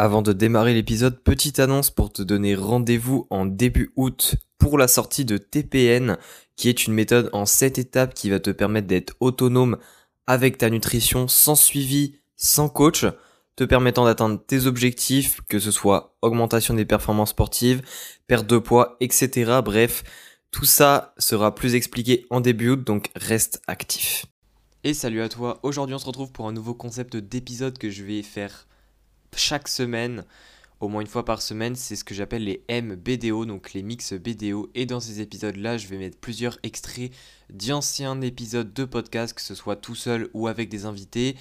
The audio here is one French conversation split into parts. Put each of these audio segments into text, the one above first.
Avant de démarrer l'épisode, petite annonce pour te donner rendez-vous en début août pour la sortie de TPN, qui est une méthode en 7 étapes qui va te permettre d'être autonome avec ta nutrition sans suivi, sans coach, te permettant d'atteindre tes objectifs, que ce soit augmentation des performances sportives, perte de poids, etc. Bref, tout ça sera plus expliqué en début août, donc reste actif. Et salut à toi, aujourd'hui on se retrouve pour un nouveau concept d'épisode que je vais faire chaque semaine, au moins une fois par semaine, c'est ce que j'appelle les MBDO, donc les mix BDO. Et dans ces épisodes-là, je vais mettre plusieurs extraits d'anciens épisodes de podcast, que ce soit tout seul ou avec des invités.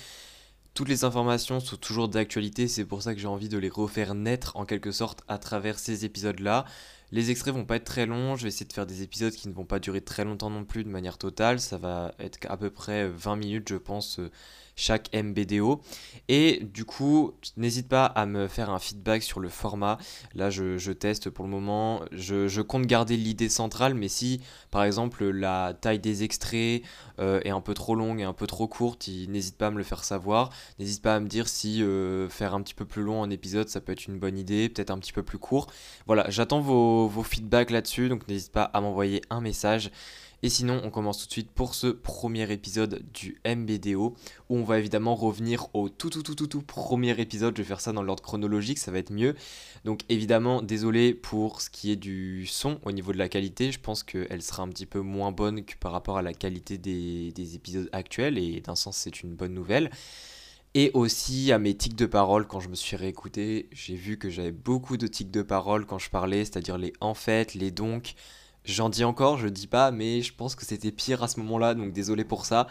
Toutes les informations sont toujours d'actualité, c'est pour ça que j'ai envie de les refaire naître en quelque sorte à travers ces épisodes-là. Les extraits vont pas être très longs, je vais essayer de faire des épisodes qui ne vont pas durer très longtemps non plus de manière totale, ça va être à peu près 20 minutes je pense chaque MBDO. Et du coup, n'hésite pas à me faire un feedback sur le format. Là, je, teste pour le moment. Je, compte garder l'idée centrale, mais si par exemple la taille des extraits euh, est un peu trop longue et un peu trop courte, n'hésite pas à me le faire savoir. N'hésite pas à me dire si euh, faire un petit peu plus long en épisode, ça peut être une bonne idée, peut-être un petit peu plus court. Voilà, j'attends vos, vos feedbacks là-dessus, donc n'hésite pas à m'envoyer un message. Et sinon, on commence tout de suite pour ce premier épisode du MBDO, où on va évidemment revenir au tout tout tout tout tout premier épisode. Je vais faire ça dans l'ordre chronologique, ça va être mieux. Donc évidemment, désolé pour ce qui est du son au niveau de la qualité. Je pense qu'elle sera un petit peu moins bonne que par rapport à la qualité des, des épisodes actuels, et d'un sens, c'est une bonne nouvelle. Et aussi à mes tics de parole, quand je me suis réécouté, j'ai vu que j'avais beaucoup de tics de parole quand je parlais, c'est-à-dire les en fait, les donc, J'en dis encore, je dis pas, mais je pense que c'était pire à ce moment-là, donc désolé pour ça.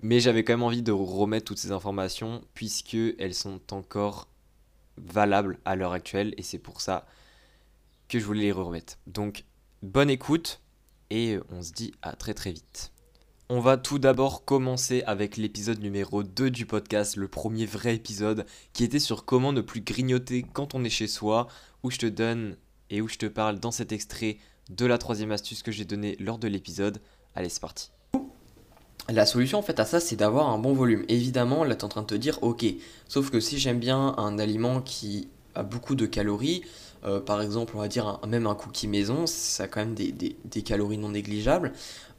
Mais j'avais quand même envie de remettre toutes ces informations, puisque elles sont encore valables à l'heure actuelle, et c'est pour ça que je voulais les remettre. Donc, bonne écoute, et on se dit à très très vite. On va tout d'abord commencer avec l'épisode numéro 2 du podcast, le premier vrai épisode, qui était sur comment ne plus grignoter quand on est chez soi, où je te donne et où je te parle dans cet extrait de la troisième astuce que j'ai donnée lors de l'épisode. Allez, c'est parti. La solution en fait à ça, c'est d'avoir un bon volume. Évidemment, là tu es en train de te dire, ok, sauf que si j'aime bien un aliment qui a beaucoup de calories, euh, par exemple, on va dire même un cookie maison, ça a quand même des, calories non négligeables,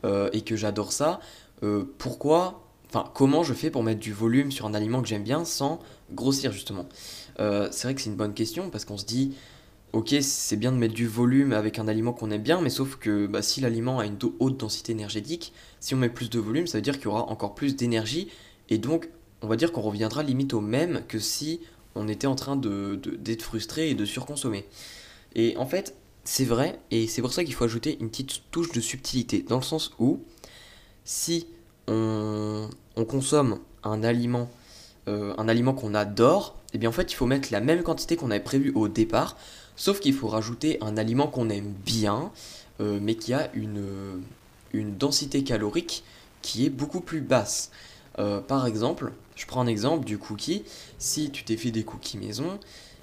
euh, et que j'adore ça, euh, pourquoi, enfin, comment je fais pour mettre du volume sur un aliment que j'aime bien sans grossir justement? C'est vrai que c'est une bonne question parce qu'on se dit, ok, c'est bien de mettre du volume avec un aliment qu'on aime bien, mais sauf que bah, si l'aliment a une haute densité énergétique, si on met plus de volume, ça veut dire qu'il y aura encore plus d'énergie, et donc on va dire qu'on reviendra limite au même que si on était en train d'être de, frustré et de surconsommer. Et en fait, c'est vrai, et c'est pour ça qu'il faut ajouter une petite touche de subtilité, dans le sens où si on, consomme un aliment, euh, un aliment qu'on adore, et eh bien en fait il faut mettre la même quantité qu'on avait prévu au départ, Sauf qu'il faut rajouter un aliment qu'on aime bien, euh, mais qui a une, une densité calorique qui est beaucoup plus basse. Euh, par exemple, je prends un exemple du cookie. Si tu t'es fait des cookies maison,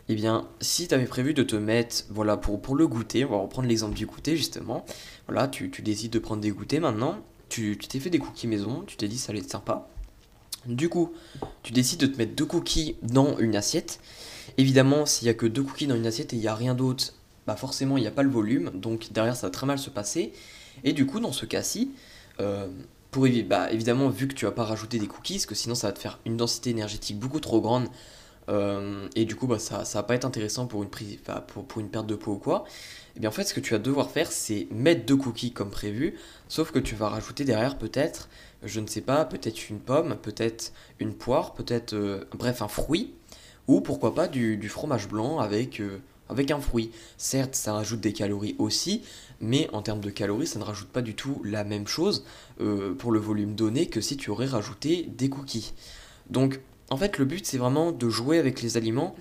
eh bien, si tu avais prévu de te mettre, voilà, pour, pour le goûter, on va reprendre l'exemple du goûter justement. Voilà, tu, tu décides de prendre des goûters maintenant. Tu t'es fait des cookies maison, tu t'es dit ça allait être sympa. Du coup, tu décides de te mettre deux cookies dans une assiette. Évidemment, s'il n'y a que deux cookies dans une assiette et il n'y a rien d'autre, bah forcément il n'y a pas le volume, donc derrière ça va très mal se passer. Et du coup, dans ce cas-ci, euh, bah, évidemment, vu que tu vas pas rajouter des cookies, parce que sinon ça va te faire une densité énergétique beaucoup trop grande, euh, et du coup bah, ça, ça va pas être intéressant pour une, prise, pour, pour, une perte de poids ou quoi. Et eh bien en fait, ce que tu vas devoir faire, c'est mettre deux cookies comme prévu, sauf que tu vas rajouter derrière peut-être, je ne sais pas, peut-être une pomme, peut-être une poire, peut-être, euh, bref, un fruit ou pourquoi pas du, fromage blanc avec, euh, avec un fruit. Certes, ça rajoute des calories aussi, mais en termes de calories, ça ne rajoute pas du tout la même chose euh, pour le volume donné que si tu aurais rajouté des cookies. Donc, en fait, le but, c'est vraiment de jouer avec les aliments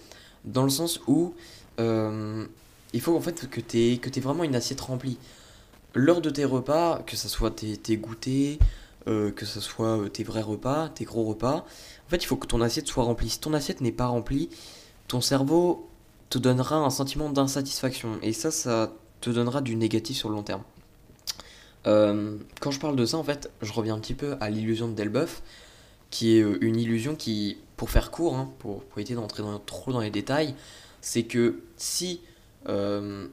dans le sens où euh, il faut en fait que tu aies, que vraiment une assiette remplie. Lors de tes repas, que ce soit tes, tes goûters, que ce soit tes vrais repas, tes gros repas, en fait, il faut que ton assiette soit remplie. Si ton assiette n'est pas remplie, ton cerveau te donnera un sentiment d'insatisfaction. Et ça, ça te donnera du négatif sur le long terme. Euh, quand je parle de ça, en fait, je reviens un petit peu à l'illusion de Delboeuf, qui est euh, une illusion qui, pour faire court, hein, pour, éviter d'entrer trop dans les détails, c'est que si euh,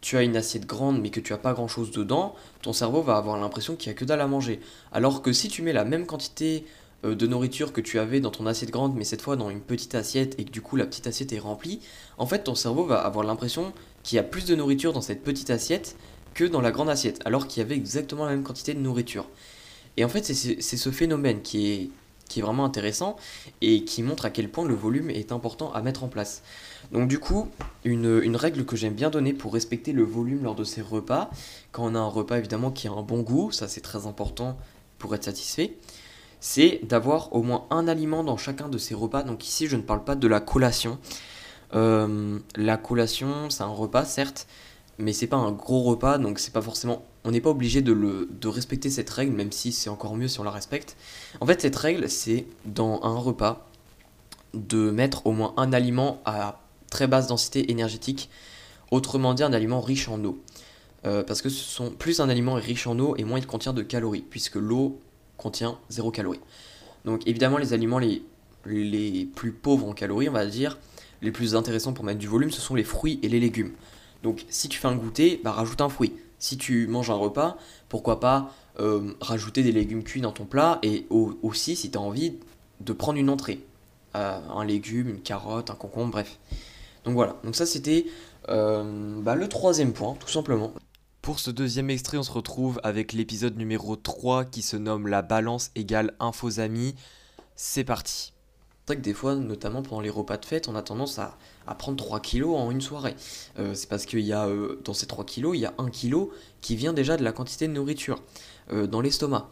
tu as une assiette grande mais que tu as pas grand chose dedans, ton cerveau va avoir l'impression qu'il n'y a que dalle à manger. Alors que si tu mets la même quantité euh, de nourriture que tu avais dans ton assiette grande, mais cette fois dans une petite assiette et que du coup la petite assiette est remplie, en fait ton cerveau va avoir l'impression qu'il y a plus de nourriture dans cette petite assiette que dans la grande assiette, alors qu'il y avait exactement la même quantité de nourriture. Et en fait c'est ce phénomène qui est, qui est vraiment intéressant et qui montre à quel point le volume est important à mettre en place. Donc du coup, une, règle que j'aime bien donner pour respecter le volume lors de ces repas, quand on a un repas évidemment qui a un bon goût, ça c'est très important pour être satisfait, c'est d'avoir au moins un aliment dans chacun de ces repas. Donc ici je ne parle pas de la collation. Euh, la collation c'est un repas certes, mais c'est pas un gros repas, donc c'est pas forcément. On n'est pas obligé de, respecter cette règle, même si c'est encore mieux si on la respecte. En fait, cette règle, c'est dans un repas de mettre au moins un aliment à très basse densité énergétique, autrement dit un aliment riche en eau. Euh, parce que ce sont, plus un aliment est riche en eau et moins il contient de calories, puisque l'eau contient zéro calorie. Donc évidemment les aliments les, les plus pauvres en calories, on va dire, les plus intéressants pour mettre du volume, ce sont les fruits et les légumes. Donc si tu fais un goûter, bah, rajoute un fruit. Si tu manges un repas, pourquoi pas euh, rajouter des légumes cuits dans ton plat et aussi si tu as envie de prendre une entrée. Euh, un légume, une carotte, un concombre, bref. Donc voilà, donc ça c'était euh, bah, le troisième point, tout simplement. Pour ce deuxième extrait, on se retrouve avec l'épisode numéro 3 qui se nomme La balance égale infosamie. C'est parti vrai que des fois, notamment pendant les repas de fête, on a tendance à, prendre 3 kilos en une soirée. Euh, c'est parce qu'il y a, euh, dans ces 3 kilos, il y a 1 kilo qui vient déjà de la quantité de nourriture euh, dans l'estomac.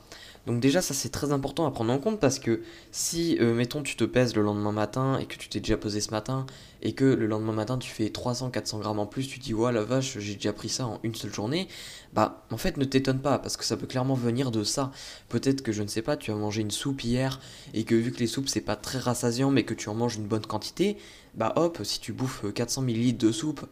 Donc déjà ça c'est très important à prendre en compte parce que si euh, mettons tu te pèses le lendemain matin et que tu t'es déjà posé ce matin et que le lendemain matin tu fais 300-400 grammes en plus, tu dis ouais la vache j'ai déjà pris ça en une seule journée, bah en fait ne t'étonne pas parce que ça peut clairement venir de ça. Peut-être que je ne sais pas, tu as mangé une soupe hier et que vu que les soupes c'est pas très rassasiant mais que tu en manges une bonne quantité, bah hop si tu bouffes 400 ml de soupe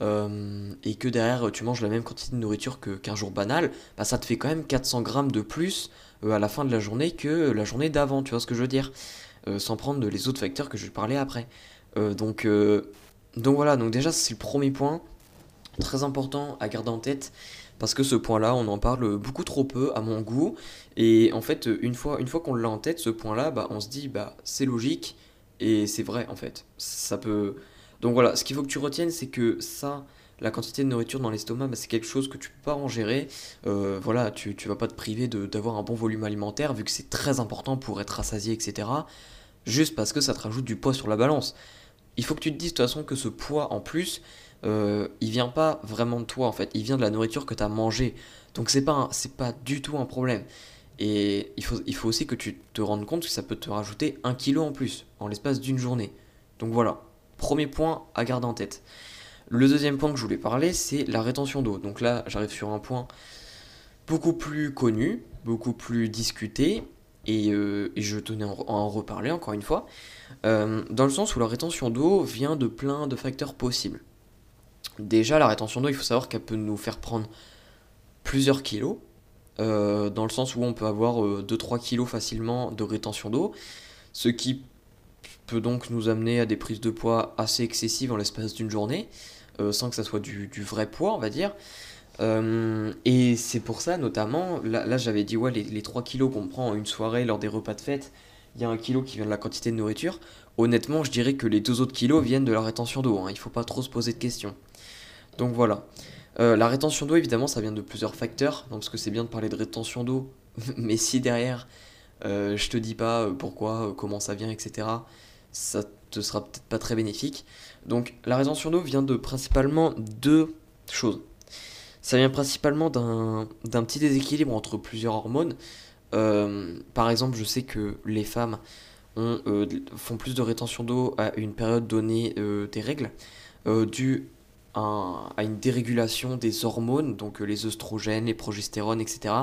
euh, et que derrière tu manges la même quantité de nourriture qu'un jour banal, bah ça te fait quand même 400 grammes de plus euh, à la fin de la journée que la journée d'avant, tu vois ce que je veux dire? Euh, Sans prendre les autres facteurs que je vais parler après. Donc, donc voilà, donc déjà c'est le premier point, très important à garder en tête, parce que ce point-là, on en parle beaucoup trop peu à mon goût, et en fait, une fois, une fois qu'on l'a en tête, ce point-là, bah, on se dit, bah c'est logique, et c'est vrai en fait. Ça peut... Donc voilà, ce qu'il faut que tu retiennes, c'est que ça, la quantité de nourriture dans l'estomac, bah, c'est quelque chose que tu peux pas en gérer. Euh, voilà, tu, tu vas pas te priver d'avoir un bon volume alimentaire, vu que c'est très important pour être rassasié, etc. Juste parce que ça te rajoute du poids sur la balance. Il faut que tu te dises de toute façon que ce poids en plus, euh, il vient pas vraiment de toi en fait, il vient de la nourriture que tu as mangée. Donc c'est pas, c'est pas du tout un problème. Et il faut, il faut aussi que tu te rendes compte que ça peut te rajouter un kilo en plus en l'espace d'une journée. Donc voilà, premier point à garder en tête. Le deuxième point que je voulais parler, c'est la rétention d'eau. Donc là, j'arrive sur un point beaucoup plus connu, beaucoup plus discuté, et, euh, je tenais à en reparler encore une fois, euh, dans le sens où la rétention d'eau vient de plein de facteurs possibles. Déjà, la rétention d'eau, il faut savoir qu'elle peut nous faire prendre plusieurs kilos, euh, dans le sens où on peut avoir 2-3 kilos facilement de rétention d'eau, ce qui peut donc nous amener à des prises de poids assez excessives en l'espace d'une journée. Euh, sans que ça soit du, vrai poids, on va dire. Euh, et c'est pour ça, notamment, là, j'avais dit, ouais, les, 3 kilos qu'on prend en une soirée lors des repas de fête, il y a un kilo qui vient de la quantité de nourriture. Honnêtement, je dirais que les deux autres kilos viennent de la rétention d'eau. Hein. Il ne faut pas trop se poser de questions. Donc voilà. Euh, la rétention d'eau, évidemment, ça vient de plusieurs facteurs. Donc, parce que c'est bien de parler de rétention d'eau. Mais si derrière, je te dis pas pourquoi, comment ça vient, etc., ça te sera peut-être pas très bénéfique. Donc la rétention d'eau vient de principalement deux choses. Ça vient principalement d'un petit déséquilibre entre plusieurs hormones. Euh, par exemple, je sais que les femmes euh, font plus de rétention d'eau à une période donnée euh, des règles, due à, à, une dérégulation des hormones, donc les œstrogènes, les progestérones, etc.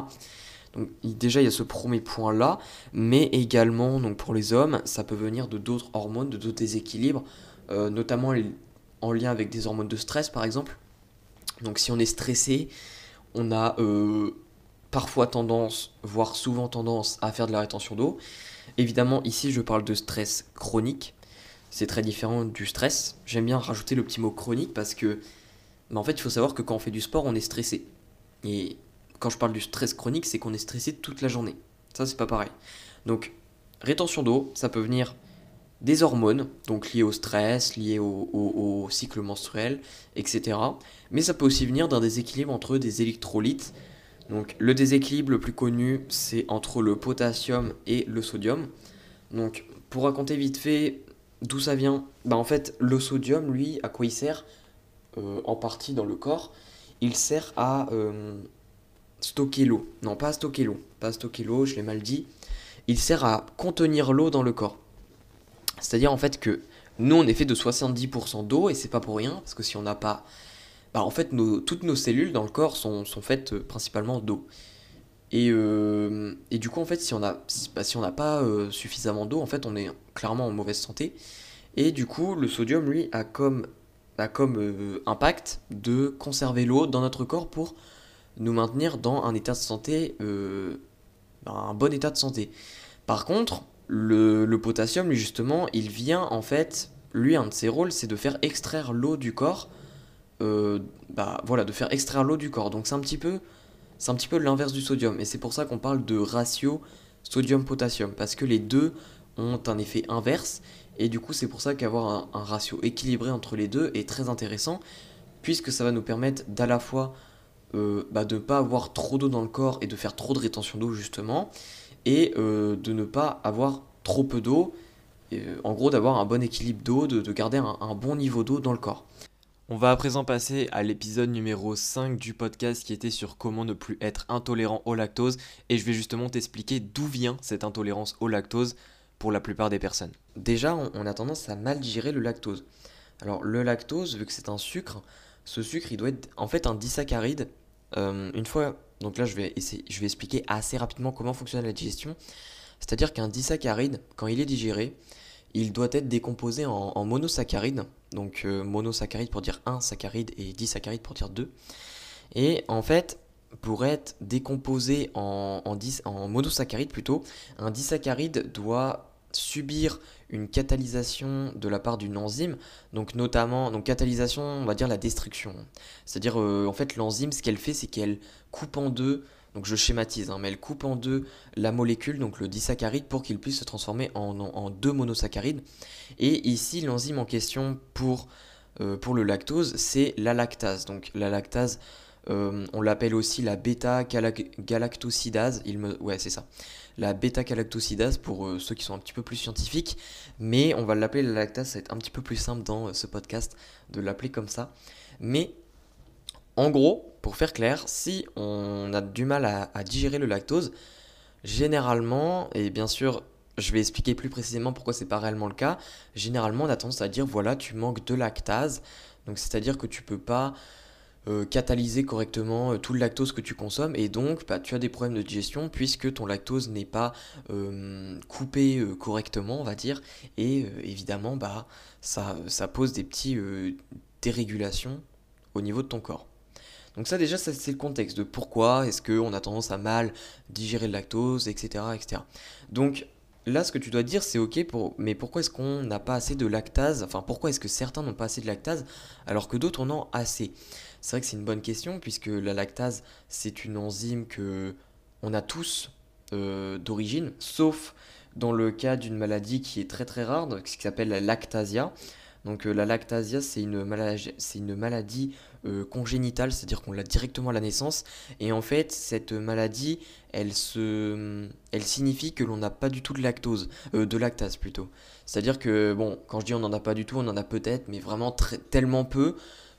Donc déjà il y a ce premier point là, mais également donc pour les hommes, ça peut venir de d'autres hormones, de d'autres déséquilibres, euh, notamment en lien avec des hormones de stress par exemple. Donc si on est stressé, on a euh, parfois tendance, voire souvent tendance à faire de la rétention d'eau. Évidemment, ici, je parle de stress chronique. C'est très différent du stress. J'aime bien rajouter le petit mot chronique parce que, bah, en fait, il faut savoir que quand on fait du sport, on est stressé. Quand je parle du stress chronique, c'est qu'on est stressé toute la journée. Ça, c'est pas pareil. Donc, rétention d'eau, ça peut venir des hormones, donc liées au stress, liées au, cycle menstruel, etc. Mais ça peut aussi venir d'un déséquilibre entre des électrolytes. Donc le déséquilibre le plus connu, c'est entre le potassium et le sodium. Donc pour raconter vite fait d'où ça vient, bah en fait le sodium, lui, à quoi il sert? Euh, En partie dans le corps, il sert à euh, stocker l'eau. Non, pas stocker l'eau, pas stocker l'eau, je l'ai mal dit. Il sert à contenir l'eau dans le corps. C'est-à-dire en fait que nous on est fait de 70% d'eau et c'est pas pour rien, parce que si on n'a pas. Bah, en fait, toutes nos cellules dans le corps sont, faites euh, principalement d'eau. Euh, et, du coup, en fait, si on n'a bah, si, on pas euh, suffisamment d'eau, en fait, on est clairement en mauvaise santé. Et du coup, le sodium, lui, a comme, a comme impact de conserver l'eau dans notre corps pour nous maintenir dans un état de santé, bah, un bon état de santé. Par contre, le, potassium, lui, justement, il vient en fait, lui, un de ses rôles, c'est de faire extraire l'eau du corps. Euh, bah voilà, de faire extraire l'eau du corps. Donc c'est un petit peu, c'est un petit peu l'inverse du sodium. Et c'est pour ça qu'on parle de ratio sodium-potassium, parce que les deux ont un effet inverse. Et du coup, c'est pour ça qu'avoir un, ratio équilibré entre les deux est très intéressant, puisque ça va nous permettre d'à la fois euh, bah, de ne pas avoir trop d'eau dans le corps et de faire trop de rétention d'eau justement, et euh, de ne pas avoir trop peu d'eau, euh, en gros d'avoir un bon équilibre d'eau, de, garder un, bon niveau d'eau dans le corps. On va à présent passer à l'épisode numéro 5 du podcast qui était sur comment ne plus être intolérant au lactose et je vais justement t'expliquer d'où vient cette intolérance au lactose pour la plupart des personnes. Déjà, on, a tendance à mal digérer le lactose. Alors le lactose, vu que c'est un sucre, ce sucre il doit être en fait un disaccharide. Euh, une fois donc là, je vais, expliquer assez rapidement comment fonctionne la digestion. C'est-à-dire qu'un disaccharide, quand il est digéré, il doit être décomposé en, monosaccharides. Donc euh, monosaccharide pour dire un saccharide et disaccharide pour dire deux. Et en fait, pour être décomposé en, en, en monosaccharide plutôt, un disaccharide doit subir une catalysation de la part d'une enzyme, donc notamment, donc catalysation, on va dire la destruction. C'est-à-dire, euh, en fait, l'enzyme, ce qu'elle fait, c'est qu'elle coupe en deux, donc je schématise, hein, mais elle coupe en deux la molécule, donc le disaccharide, pour qu'il puisse se transformer en, deux monosaccharides. Et ici, l'enzyme en question pour, euh, pour le lactose, c'est la lactase. Donc la lactase, euh, on l'appelle aussi la bêta-galactosidase, ouais, c'est ça la bêta-galactosidase pour euh, ceux qui sont un petit peu plus scientifiques, mais on va l'appeler la lactase, ça va être un petit peu plus simple dans euh, ce podcast de l'appeler comme ça. Mais en gros, pour faire clair, si on a du mal à, digérer le lactose, généralement, et bien sûr, je vais expliquer plus précisément pourquoi c'est pas réellement le cas. Généralement, on a tendance à dire voilà, tu manques de lactase. Donc, c'est-à-dire que tu peux pas euh, catalyser correctement euh, tout le lactose que tu consommes et donc bah, tu as des problèmes de digestion puisque ton lactose n'est pas euh, coupé correctement on va dire et évidemment bah, ça, ça pose des petits dérégulations au niveau de ton corps. Donc ça déjà c'est le contexte de pourquoi est-ce qu'on a tendance à mal digérer le lactose, etc. etc. Donc là ce que tu dois dire c'est ok pour mais pourquoi est-ce qu'on n'a pas assez de lactase? Enfin pourquoi est-ce que certains n'ont pas assez de lactase alors que d'autres en ont assez? C'est vrai que c'est une bonne question puisque la lactase, c'est une enzyme que on a tous euh, d'origine, sauf dans le cas d'une maladie qui est très très rare, ce qui s'appelle la lactasia. Donc euh, la lactasia, c'est une, une maladie euh, congénitale, c'est-à-dire qu'on l'a directement à la naissance. Et en fait, cette maladie, elle, signifie que l'on n'a pas du tout de lactose, de lactase plutôt. C'est-à-dire que, bon, quand je dis on n'en a pas du tout, on en a peut-être, mais vraiment tellement peu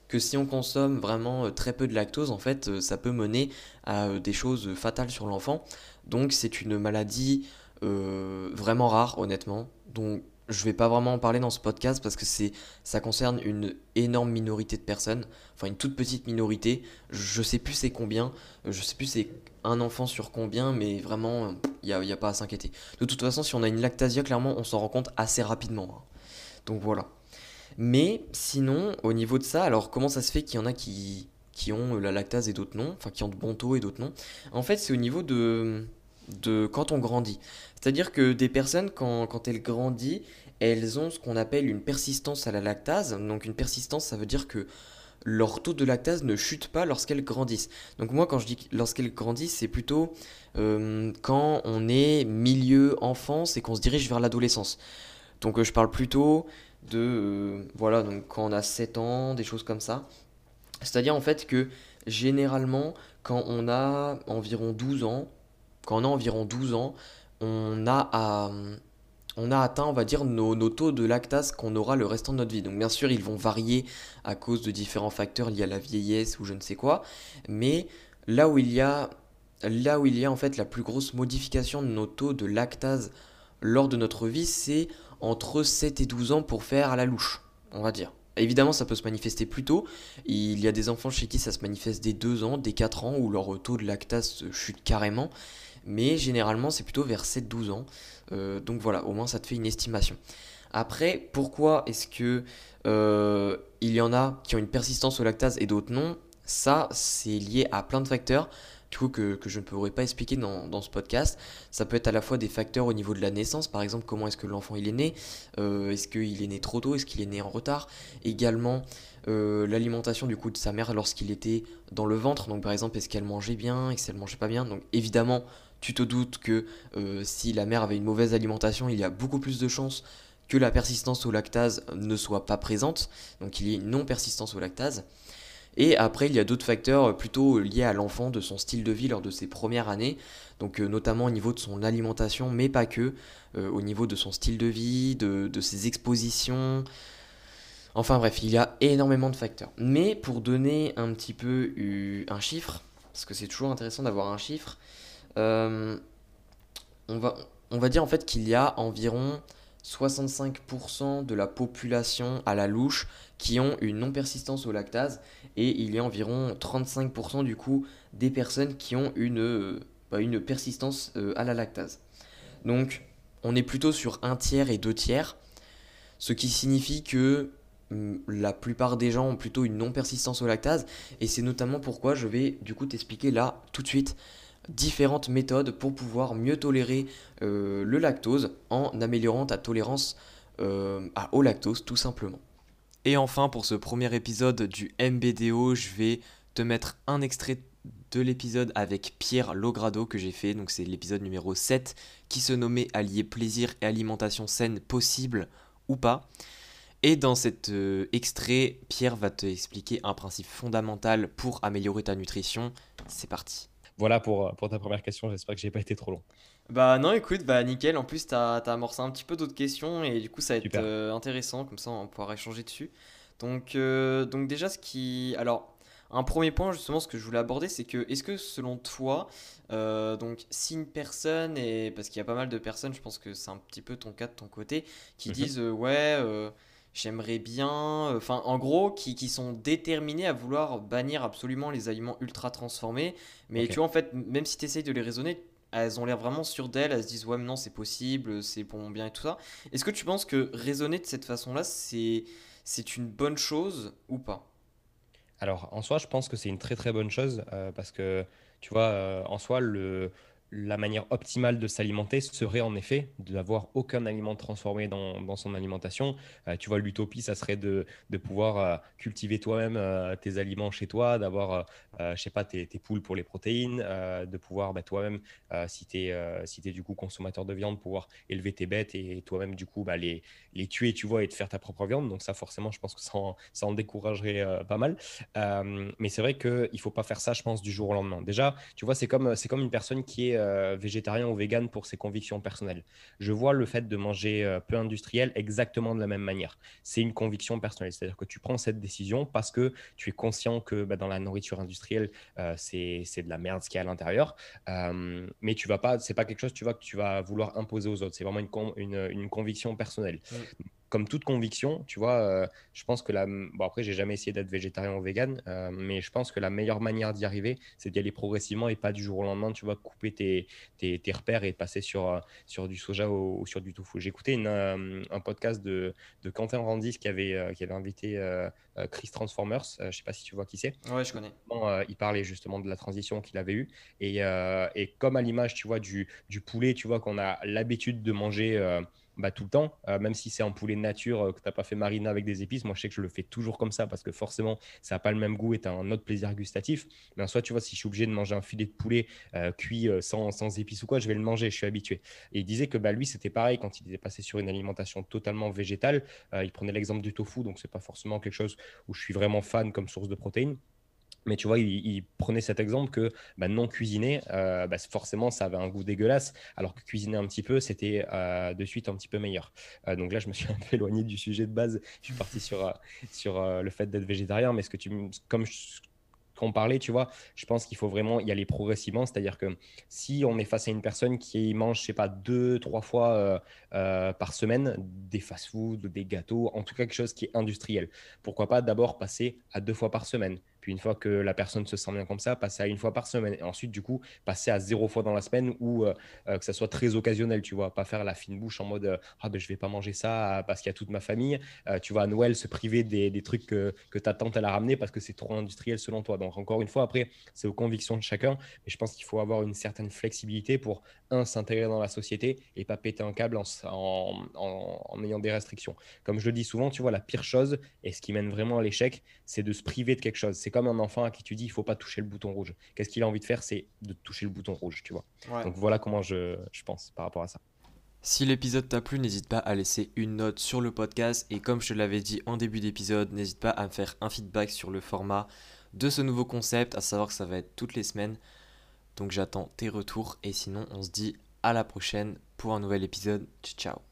que si on consomme vraiment euh, très peu de lactose, en fait, euh, ça peut mener à euh, des choses fatales sur l'enfant. Donc c'est une maladie vraiment rare, honnêtement. Donc je vais pas vraiment en parler dans ce podcast parce que ça concerne une énorme minorité de personnes, enfin une toute petite minorité. Je sais plus c'est combien, je sais plus c'est un enfant sur combien, mais vraiment il n'y a, a, pas à s'inquiéter. De toute façon, si on a une lactasia, clairement, on s'en rend compte assez rapidement. Hein. Donc voilà. Mais sinon, au niveau de ça, alors comment ça se fait qu'il y en a qui, qui ont la lactase et d'autres non, enfin qui ont de bons taux et d'autres non En fait, c'est au niveau de, de quand on grandit. C'est-à-dire que des personnes, quand, quand elles grandissent, elles ont ce qu'on appelle une persistance à la lactase. Donc une persistance, ça veut dire que leur taux de lactase ne chute pas lorsqu'elles grandissent. Donc moi quand je dis lorsqu'elles grandissent, c'est plutôt euh, quand on est milieu enfance et qu'on se dirige vers l'adolescence. Donc euh, je parle plutôt de euh, voilà, donc quand on a 7 ans, des choses comme ça. C'est-à-dire en fait que généralement quand on a environ 12 ans, quand on a environ 12 ans, on a à on a atteint, on va dire, nos, taux de lactase qu'on aura le restant de notre vie. Donc bien sûr, ils vont varier à cause de différents facteurs liés à la vieillesse ou je ne sais quoi, mais là où il y a, là où il y a en fait la plus grosse modification de nos taux de lactase lors de notre vie, c'est entre 7 et 12 ans pour faire à la louche, on va dire. Évidemment, ça peut se manifester plus tôt. Il y a des enfants chez qui ça se manifeste dès 2 ans, dès 4 ans, où leur taux de lactase chute carrément. Mais généralement, c'est plutôt vers 7-12 ans. Euh, donc voilà, au moins ça te fait une estimation. Après, pourquoi est-ce que euh, il y en a qui ont une persistance au lactase et d'autres non? Ça, c'est lié à plein de facteurs du que, je ne pourrais pas expliquer dans, ce podcast. Ça peut être à la fois des facteurs au niveau de la naissance, par exemple comment est-ce que l'enfant il est né, euh, est-ce qu'il est né trop tôt, est-ce qu'il est né en retard, également l'alimentation du coup de sa mère lorsqu'il était dans le ventre, donc par exemple est-ce qu'elle mangeait bien, est-ce qu'elle mangeait pas bien, donc évidemment tu te doutes que euh, si la mère avait une mauvaise alimentation, il y a beaucoup plus de chances que la persistance au lactase ne soit pas présente, donc il y ait une non-persistance au lactase. Et après, il y a d'autres facteurs plutôt liés à l'enfant, de son style de vie lors de ses premières années, donc euh, notamment au niveau de son alimentation, mais pas que, euh, au niveau de son style de vie, de, ses expositions. Enfin bref, il y a énormément de facteurs. Mais pour donner un petit peu un chiffre, parce que c'est toujours intéressant d'avoir un chiffre, euh, on, va, on va dire en fait qu'il y a environ 65% de la population à la louche qui ont une non-persistance au lactase et il y a environ 35% du coup des personnes qui ont une, euh, bah, persistance euh, à la lactase. Donc on est plutôt sur un tiers et deux tiers, ce qui signifie que mm, la plupart des gens ont plutôt une non-persistance au lactase et c'est notamment pourquoi je vais du coup t'expliquer là tout de suite différentes méthodes pour pouvoir mieux tolérer euh, le lactose en améliorant ta tolérance euh, à, au lactose tout simplement. Et enfin pour ce premier épisode du MBDO, je vais te mettre un extrait de l'épisode avec Pierre Logrado que j'ai fait, donc c'est l'épisode numéro 7 qui se nommait Allier plaisir et alimentation saine possible ou pas. Et dans cet euh, extrait, Pierre va te expliquer un principe fondamental pour améliorer ta nutrition. C'est parti. Voilà pour, pour ta première question. J'espère que j'ai pas été trop long. Bah non, écoute, bah nickel. En plus, tu as, amorcé un petit peu d'autres questions et du coup, ça va être euh, intéressant. Comme ça, on pouvoir échanger dessus. Donc, euh, donc déjà, ce qui... Alors, un premier point, justement, ce que je voulais aborder, c'est que, est-ce que selon toi, euh, donc si une personne, et parce qu'il y a pas mal de personnes, je pense que c'est un petit peu ton cas de ton côté, qui mhm. disent, ouais j'aimerais bien, euh, enfin en gros, qui, qui, sont déterminés à vouloir bannir absolument les aliments ultra transformés. Mais tu vois, en fait, même si tu essayes de les raisonner, elles ont l'air vraiment sûres d'elles, elles se disent ouais mais non c'est possible, c'est pour mon bien et tout ça. Est-ce que tu penses que raisonner de cette façon-là, c'est, c'est une bonne chose ou pas? Alors en soi, je pense que c'est une très très bonne chose euh, parce que tu vois, euh, en soi, le, la manière optimale de s'alimenter serait en effet d'avoir aucun aliment transformé dans, son alimentation. Euh, tu vois, l'utopie, ça serait de, pouvoir euh, cultiver toi-même euh, tes aliments chez toi, d'avoir, je sais pas, tes, poules pour les protéines, de pouvoir bah, toi-même, si tu es, si du coup consommateur de viande, pouvoir élever tes bêtes et toi-même du coup bah, les, les tuer, tu vois, et de faire ta propre viande. Donc ça, forcément, je pense que ça en, ça en découragerait pas mal. mais c'est vrai qu'il ne faut pas faire ça, je pense, du jour au lendemain. Déjà, tu vois, c'est comme, c'est comme une personne qui est euh, végétarien ou vegan pour ses convictions personnelles. Je vois le fait de manger euh, peu industriel exactement de la même manière. C'est une conviction personnelle, c'est-à-dire que tu prends cette décision parce que tu es conscient que bah, dans la nourriture industrielle, euh, c'est de la merde ce qu'il y a à l'intérieur. mais tu vas pas, c'est pas quelque chose tu vois, que tu vas vouloir imposer aux autres. C'est vraiment une, une, une, conviction personnelle comme toute conviction, tu vois, euh, je pense que la. Bon, après, j'ai jamais essayé d'être végétarien ou vegan, euh, mais je pense que la meilleure manière d'y arriver, c'est d'y aller progressivement et pas du jour au lendemain, tu vois, couper tes, tes, tes repères et passer sur, euh, sur du soja ou, sur du tofu. J'ai écouté un podcast de, de Quentin Randis qui avait, qui avait invité Chris Transformers, je sais pas si tu vois qui c'est. Ouais, je connais. il parlait justement de la transition qu'il avait eue. Et, et comme à l'image, tu vois, du, du poulet, tu vois, qu'on a l'habitude de manger bah, tout le temps, euh, même si c'est un poulet nature euh, que tu n'as pas fait mariner avec des épices. Moi, je sais que je le fais toujours comme ça parce que forcément, ça n'a pas le même goût et tu as un autre plaisir gustatif. Mais en soit, tu vois, si je suis obligé de manger un filet de poulet euh, cuit sans, sans, épices ou quoi, je vais le manger, je suis habitué. Et il disait que bah, lui, c'était pareil quand il était passé sur une alimentation totalement végétale. il prenait l'exemple du tofu, donc c'est pas forcément quelque chose où je suis vraiment fan comme source de protéines. Mais tu vois, il, prenait cet exemple que bah, non cuisiner, euh, bah, forcément, ça avait un goût dégueulasse, alors que cuisiner un petit peu, c'était euh, de suite un petit peu meilleur. Euh, donc là, je me suis un peu éloigné du sujet de base. Je suis parti sur, sur le fait d'être végétarien, mais ce que tu, comme qu'on parlait, tu vois, je pense qu'il faut vraiment y aller progressivement. C'est-à-dire que si on est face à une personne qui mange, je sais pas, deux, trois fois par semaine des fast-foods, des gâteaux, en tout cas quelque chose qui est industriel, pourquoi pas d'abord passer à deux fois par semaine? Puis une fois que la personne se sent bien comme ça, passer à une fois par semaine. Et ensuite, du coup, passer à zéro fois dans la semaine ou euh, euh, que ça soit très occasionnel, tu vois. Pas faire la fine bouche en mode euh, Ah ben je vais pas manger ça parce qu'il y a toute ma famille. tu vois, à Noël, se priver des, des trucs que, que, ta tante elle a ramené parce que c'est trop industriel selon toi. Donc, encore une fois, après, c'est aux convictions de chacun. Mais je pense qu'il faut avoir une certaine flexibilité pour, un, s'intégrer dans la société et pas péter un câble en, en, en ayant des restrictions. Comme je le dis souvent, tu vois, la pire chose et ce qui mène vraiment à l'échec, c'est de se priver de quelque chose. Comme un enfant à qui tu dis il faut pas toucher le bouton rouge. Qu'est-ce qu'il a envie de faire C'est de toucher le bouton rouge, tu vois. Donc voilà comment je, je pense par rapport à ça. Si l'épisode t'a plu, n'hésite pas à laisser une note sur le podcast et comme je te l'avais dit en début d'épisode, n'hésite pas à me faire un feedback sur le format de ce nouveau concept, à savoir que ça va être toutes les semaines. Donc j'attends tes retours et sinon on se dit à la prochaine pour un nouvel épisode. Ciao ciao